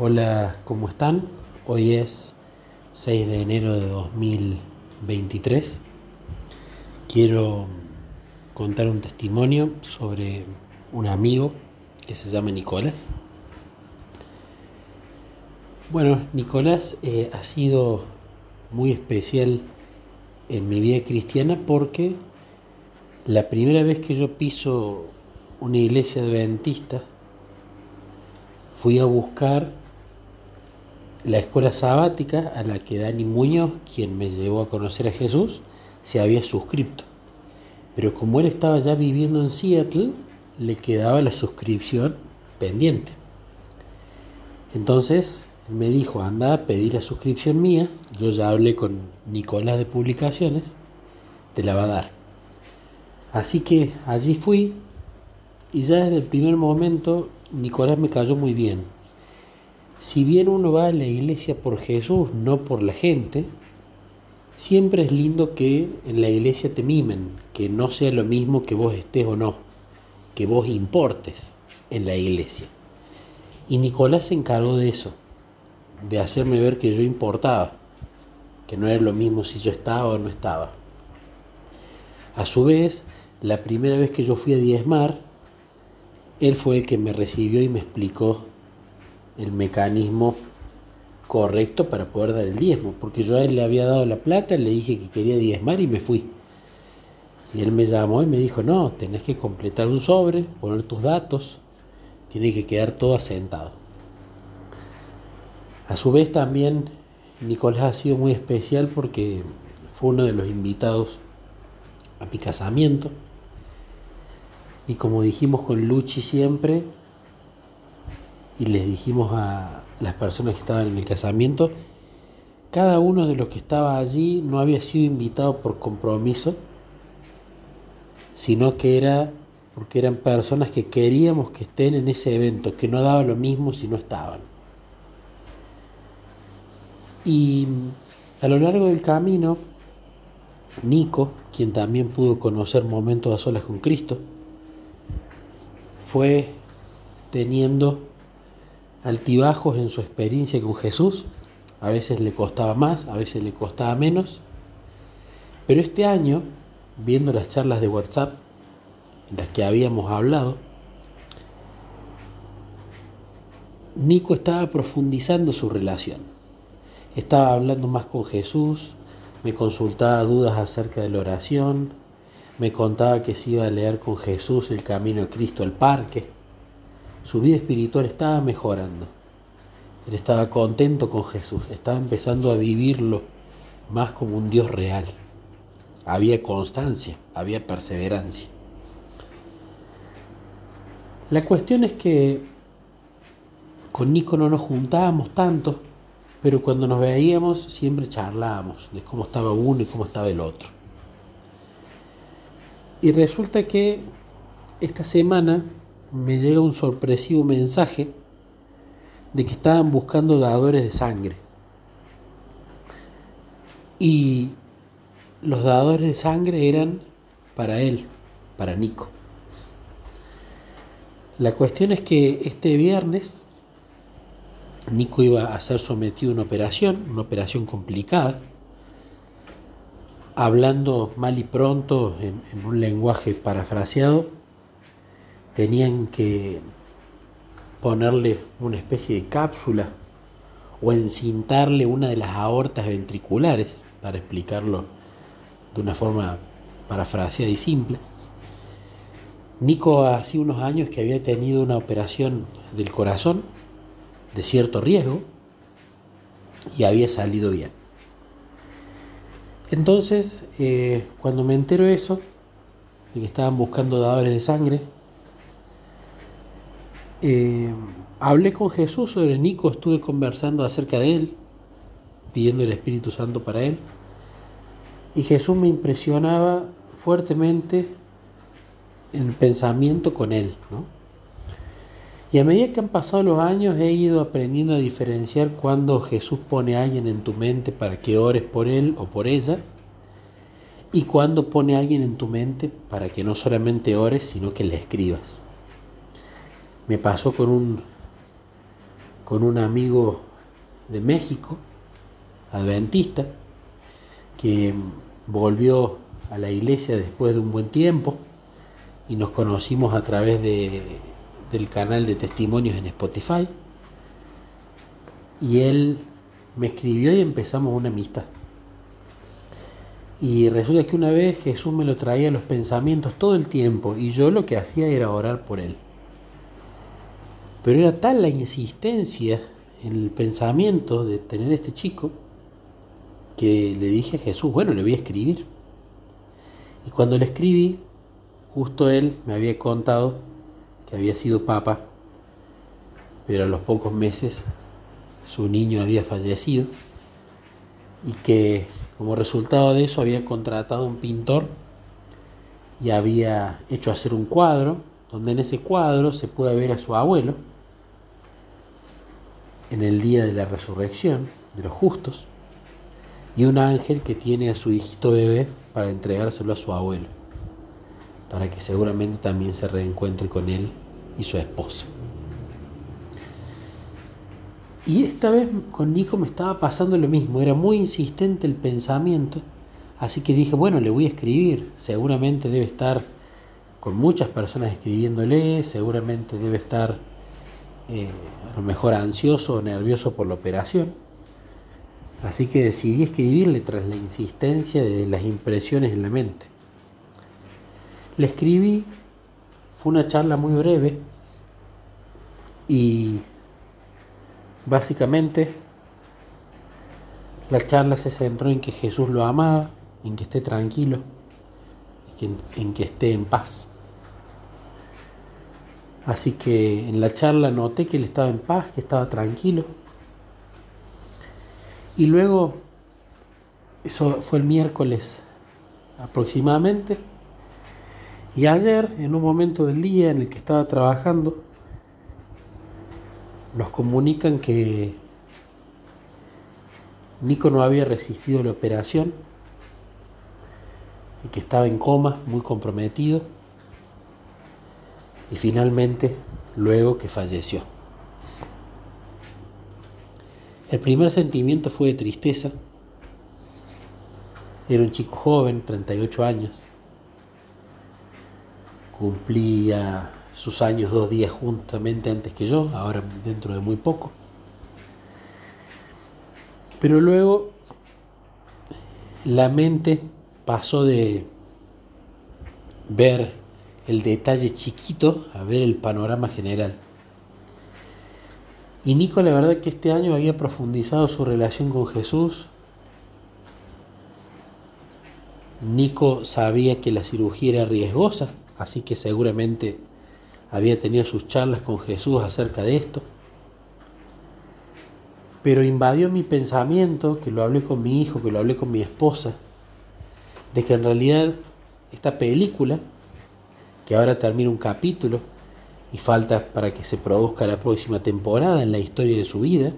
Hola, ¿cómo están? Hoy es 6 de enero de 2023. Quiero contar un testimonio sobre un amigo que se llama Nicolás. Bueno, Nicolás eh, ha sido muy especial en mi vida cristiana porque la primera vez que yo piso una iglesia adventista, fui a buscar la escuela sabática a la que Dani Muñoz, quien me llevó a conocer a Jesús, se había suscrito. Pero como él estaba ya viviendo en Seattle, le quedaba la suscripción pendiente. Entonces me dijo, anda a pedir la suscripción mía, yo ya hablé con Nicolás de Publicaciones, te la va a dar. Así que allí fui y ya desde el primer momento Nicolás me cayó muy bien. Si bien uno va a la iglesia por Jesús, no por la gente, siempre es lindo que en la iglesia te mimen, que no sea lo mismo que vos estés o no, que vos importes en la iglesia. Y Nicolás se encargó de eso, de hacerme ver que yo importaba, que no era lo mismo si yo estaba o no estaba. A su vez, la primera vez que yo fui a diezmar, él fue el que me recibió y me explicó el mecanismo correcto para poder dar el diezmo, porque yo a él le había dado la plata, le dije que quería diezmar y me fui. Y él me llamó y me dijo, no, tenés que completar un sobre, poner tus datos, tiene que quedar todo asentado. A su vez también Nicolás ha sido muy especial porque fue uno de los invitados a mi casamiento. Y como dijimos con Luchi siempre, y les dijimos a las personas que estaban en el casamiento, cada uno de los que estaba allí no había sido invitado por compromiso, sino que era porque eran personas que queríamos que estén en ese evento, que no daba lo mismo si no estaban. Y a lo largo del camino, Nico, quien también pudo conocer momentos a solas con Cristo, fue teniendo altibajos en su experiencia con Jesús. A veces le costaba más, a veces le costaba menos. Pero este año, viendo las charlas de WhatsApp en las que habíamos hablado, Nico estaba profundizando su relación. Estaba hablando más con Jesús, me consultaba dudas acerca de la oración, me contaba que se iba a leer con Jesús el camino de Cristo al parque. Su vida espiritual estaba mejorando. Él estaba contento con Jesús, estaba empezando a vivirlo más como un Dios real. Había constancia, había perseverancia. La cuestión es que con Nico no nos juntábamos tanto, pero cuando nos veíamos siempre charlábamos de cómo estaba uno y cómo estaba el otro. Y resulta que esta semana me llega un sorpresivo mensaje de que estaban buscando dadores de sangre. Y los dadores de sangre eran para él, para Nico. La cuestión es que este viernes Nico iba a ser sometido a una operación, una operación complicada, hablando mal y pronto en, un lenguaje parafraseado, tenían que ponerle una especie de cápsula o encintarle una de las aortas ventriculares, para explicarlo de una forma parafraseada y simple. Nico hace unos años que había tenido una operación del corazón de cierto riesgo y había salido bien. Entonces, eh, cuando me entero eso, de que estaban buscando dadores de sangre, eh, hablé con Jesús sobre Nico, estuve conversando acerca de él, pidiendo el Espíritu Santo para él, y Jesús me impresionaba fuertemente en el pensamiento con él, ¿no? Y a medida que han pasado los años he ido aprendiendo a diferenciar cuando Jesús pone a alguien en tu mente para que ores por él o por ella y cuando pone a alguien en tu mente para que no solamente ores, sino que le escribas. Me pasó con un con un amigo de México, adventista, que volvió a la iglesia después de un buen tiempo y nos conocimos a través de, del canal de testimonios en Spotify. Y él me escribió y empezamos una amistad. Y resulta que una vez Jesús me lo traía a los pensamientos todo el tiempo y yo lo que hacía era orar por él. Pero era tal la insistencia en el pensamiento de tener este chico que le dije a Jesús, bueno, le voy a escribir. Y cuando le escribí, justo él me había contado que había sido papa, pero a los pocos meses su niño había fallecido y que como resultado de eso había contratado un pintor y había hecho hacer un cuadro, donde en ese cuadro se puede ver a su abuelo en el día de la resurrección de los justos y un ángel que tiene a su hijito bebé para entregárselo a su abuelo, para que seguramente también se reencuentre con él y su esposa. Y esta vez con Nico me estaba pasando lo mismo, era muy insistente el pensamiento, así que dije, bueno, le voy a escribir, seguramente debe estar con muchas personas escribiéndole, seguramente debe estar eh, a lo mejor ansioso o nervioso por la operación. Así que decidí escribirle tras la insistencia de las impresiones en la mente. Le escribí, fue una charla muy breve y Básicamente, la charla se centró en que Jesús lo amaba, en que esté tranquilo, en que esté en paz. Así que en la charla noté que él estaba en paz, que estaba tranquilo. Y luego, eso fue el miércoles aproximadamente, y ayer, en un momento del día en el que estaba trabajando, nos comunican que Nico no había resistido la operación que estaba en coma, muy comprometido, y finalmente luego que falleció. El primer sentimiento fue de tristeza. Era un chico joven, 38 años. Cumplía sus años dos días juntamente antes que yo, ahora dentro de muy poco. Pero luego la mente pasó de ver el detalle chiquito a ver el panorama general. Y Nico la verdad que este año había profundizado su relación con Jesús. Nico sabía que la cirugía era riesgosa, así que seguramente había tenido sus charlas con Jesús acerca de esto. Pero invadió mi pensamiento, que lo hablé con mi hijo, que lo hablé con mi esposa, de que en realidad esta película, que ahora termina un capítulo y falta para que se produzca la próxima temporada en la historia de su vida,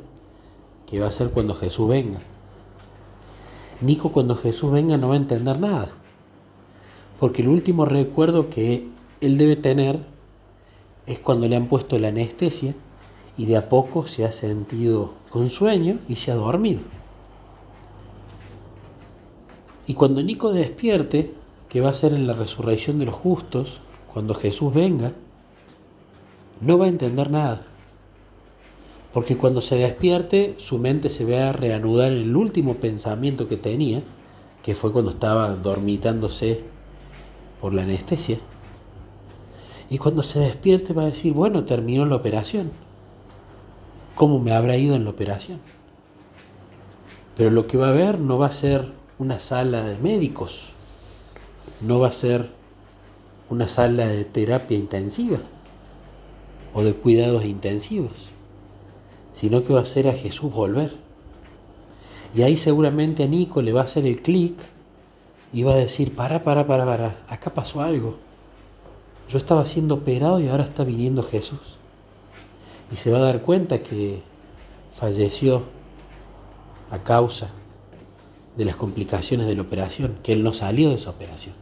que va a ser cuando Jesús venga. Nico cuando Jesús venga no va a entender nada, porque el último recuerdo que él debe tener es cuando le han puesto la anestesia y de a poco se ha sentido con sueño y se ha dormido. Y cuando Nico despierte, que va a ser en la resurrección de los justos, cuando Jesús venga, no va a entender nada. Porque cuando se despierte, su mente se va a reanudar en el último pensamiento que tenía, que fue cuando estaba dormitándose por la anestesia. Y cuando se despierte va a decir, bueno, terminó la operación. ¿Cómo me habrá ido en la operación? Pero lo que va a ver no va a ser una sala de médicos, no va a ser una sala de terapia intensiva o de cuidados intensivos, sino que va a ser a Jesús volver. Y ahí seguramente a Nico le va a hacer el clic y va a decir, para, para, para, para, acá pasó algo yo estaba siendo operado y ahora está viniendo Jesús. Y se va a dar cuenta que falleció a causa de las complicaciones de la operación, que él no salió de esa operación.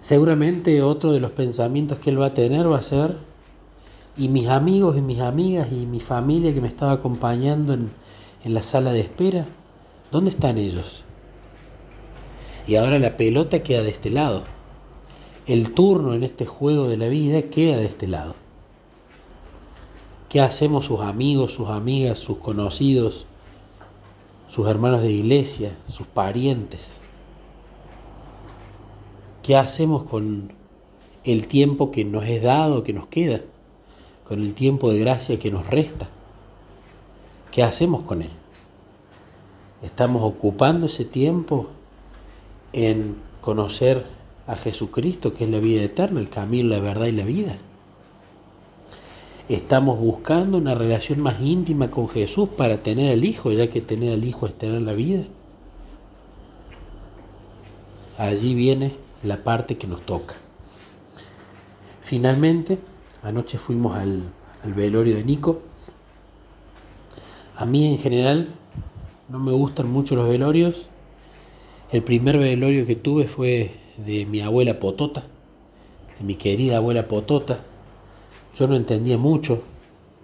Seguramente otro de los pensamientos que él va a tener va a ser Y mis amigos y mis amigas y mi familia que me estaba acompañando en, en la sala de espera, ¿dónde están ellos? Y ahora la pelota queda de este lado. El turno en este juego de la vida queda de este lado. ¿Qué hacemos sus amigos, sus amigas, sus conocidos, sus hermanos de iglesia, sus parientes? ¿Qué hacemos con el tiempo que nos es dado, que nos queda? Con el tiempo de gracia que nos resta. ¿Qué hacemos con él? ¿Estamos ocupando ese tiempo en conocer a Jesucristo, que es la vida eterna, el camino, la verdad y la vida? Estamos buscando una relación más íntima con Jesús para tener al Hijo, ya que tener al Hijo es tener la vida. Allí viene la parte que nos toca. Finalmente, anoche fuimos al, velorio de Nico. A mí en general no me gustan mucho los velorios. El primer velorio que tuve fue de mi abuela Potota, de mi querida abuela Potota. Yo no entendía mucho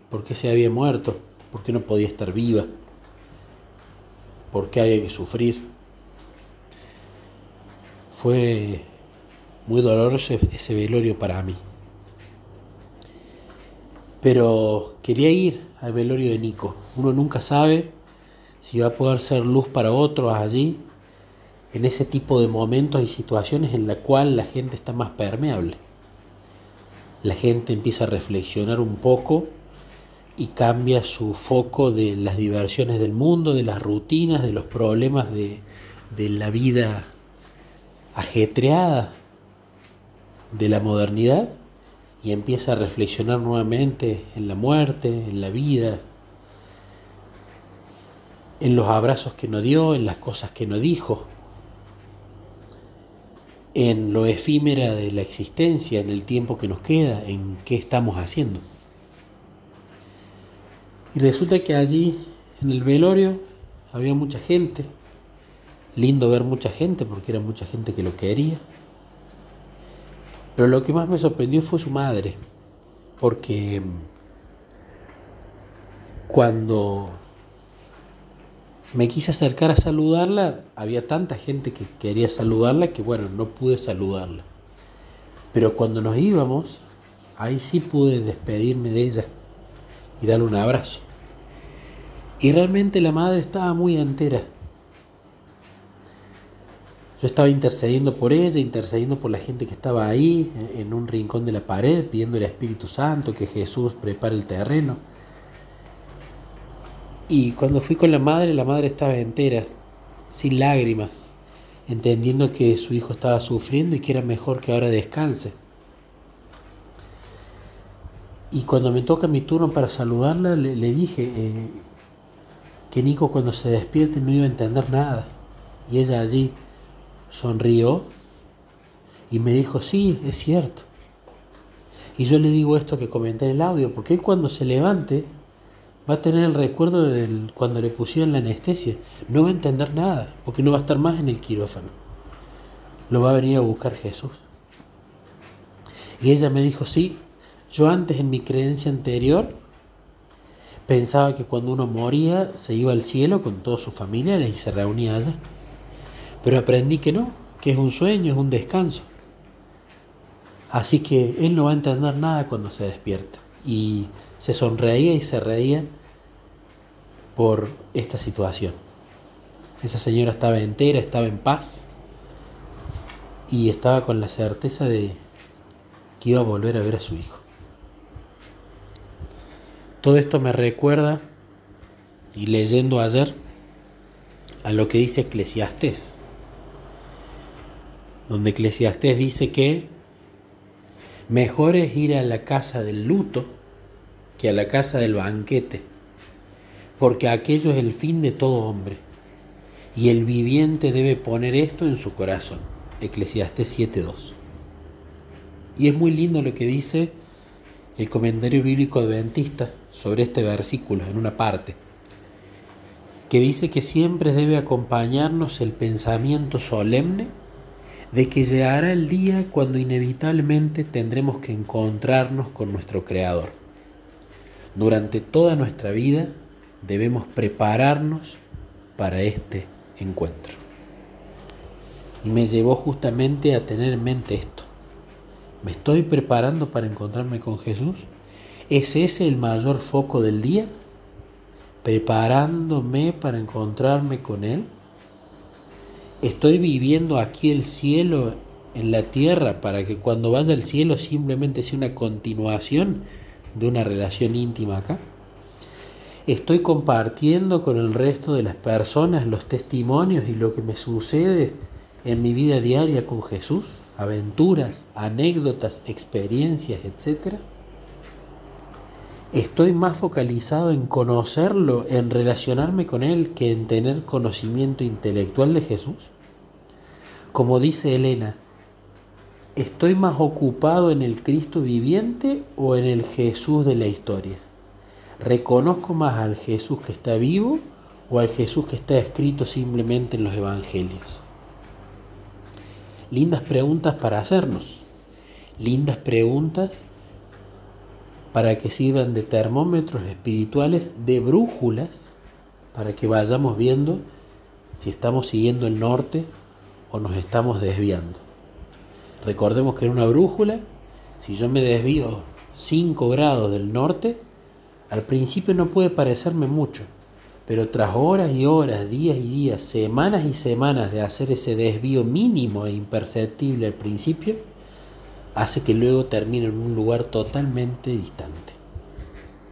por qué se había muerto, por qué no podía estar viva, por qué había que sufrir. Fue muy doloroso ese velorio para mí. Pero quería ir al velorio de Nico. Uno nunca sabe si va a poder ser luz para otros allí, en ese tipo de momentos y situaciones en la cual la gente está más permeable. La gente empieza a reflexionar un poco y cambia su foco de las diversiones del mundo, de las rutinas, de los problemas de, de la vida ajetreada de la modernidad y empieza a reflexionar nuevamente en la muerte, en la vida, en los abrazos que no dio, en las cosas que no dijo, en lo efímera de la existencia, en el tiempo que nos queda, en qué estamos haciendo. Y resulta que allí, en el velorio, había mucha gente, lindo ver mucha gente porque era mucha gente que lo quería. Pero lo que más me sorprendió fue su madre, porque cuando me quise acercar a saludarla, había tanta gente que quería saludarla que bueno, no pude saludarla. Pero cuando nos íbamos, ahí sí pude despedirme de ella y darle un abrazo. Y realmente la madre estaba muy entera. Yo estaba intercediendo por ella, intercediendo por la gente que estaba ahí, en un rincón de la pared, pidiendo al Espíritu Santo que Jesús prepare el terreno. Y cuando fui con la madre, la madre estaba entera, sin lágrimas, entendiendo que su hijo estaba sufriendo y que era mejor que ahora descanse. Y cuando me toca mi turno para saludarla, le, dije eh, que Nico cuando se despierte no iba a entender nada. Y ella allí sonrió y me dijo, sí, es cierto. Y yo le digo esto que comenté en el audio, porque él cuando se levante va a tener el recuerdo de cuando le pusieron la anestesia. No va a entender nada, porque no va a estar más en el quirófano. Lo va a venir a buscar Jesús. Y ella me dijo, sí, yo antes en mi creencia anterior pensaba que cuando uno moría se iba al cielo con todos sus familiares y se reunía allá. Pero aprendí que no, que es un sueño, es un descanso. Así que él no va a entender nada cuando se despierta. Y se sonreía y se reía por esta situación. Esa señora estaba entera, estaba en paz y estaba con la certeza de que iba a volver a ver a su hijo. Todo esto me recuerda, y leyendo ayer, a lo que dice Eclesiastés donde Eclesiastés dice que mejor es ir a la casa del luto que a la casa del banquete, porque aquello es el fin de todo hombre, y el viviente debe poner esto en su corazón. Eclesiastés 7.2. Y es muy lindo lo que dice el comentario bíblico adventista sobre este versículo en una parte, que dice que siempre debe acompañarnos el pensamiento solemne de que llegará el día cuando inevitablemente tendremos que encontrarnos con nuestro Creador. Durante toda nuestra vida debemos prepararnos para este encuentro. Y me llevó justamente a tener en mente esto. ¿Me estoy preparando para encontrarme con Jesús? ¿Es ese el mayor foco del día? ¿Preparándome para encontrarme con Él? ¿Estoy viviendo aquí el cielo en la tierra para que cuando vaya al cielo simplemente sea una continuación de una relación íntima acá? ¿Estoy compartiendo con el resto de las personas los testimonios y lo que me sucede en mi vida diaria con Jesús? Aventuras, anécdotas, experiencias, etcétera. Estoy más focalizado en conocerlo, en relacionarme con Él, que en tener conocimiento intelectual de Jesús. Como dice Elena, ¿estoy más ocupado en el Cristo viviente o en el Jesús de la historia? ¿Reconozco más al Jesús que está vivo o al Jesús que está escrito simplemente en los evangelios? Lindas preguntas para hacernos, lindas preguntas para que sirvan de termómetros espirituales, de brújulas, para que vayamos viendo si estamos siguiendo el norte o nos estamos desviando. Recordemos que en una brújula, si yo me desvío 5 grados del norte, al principio no puede parecerme mucho, pero tras horas y horas, días y días, semanas y semanas de hacer ese desvío mínimo e imperceptible al principio, hace que luego termine en un lugar totalmente distante.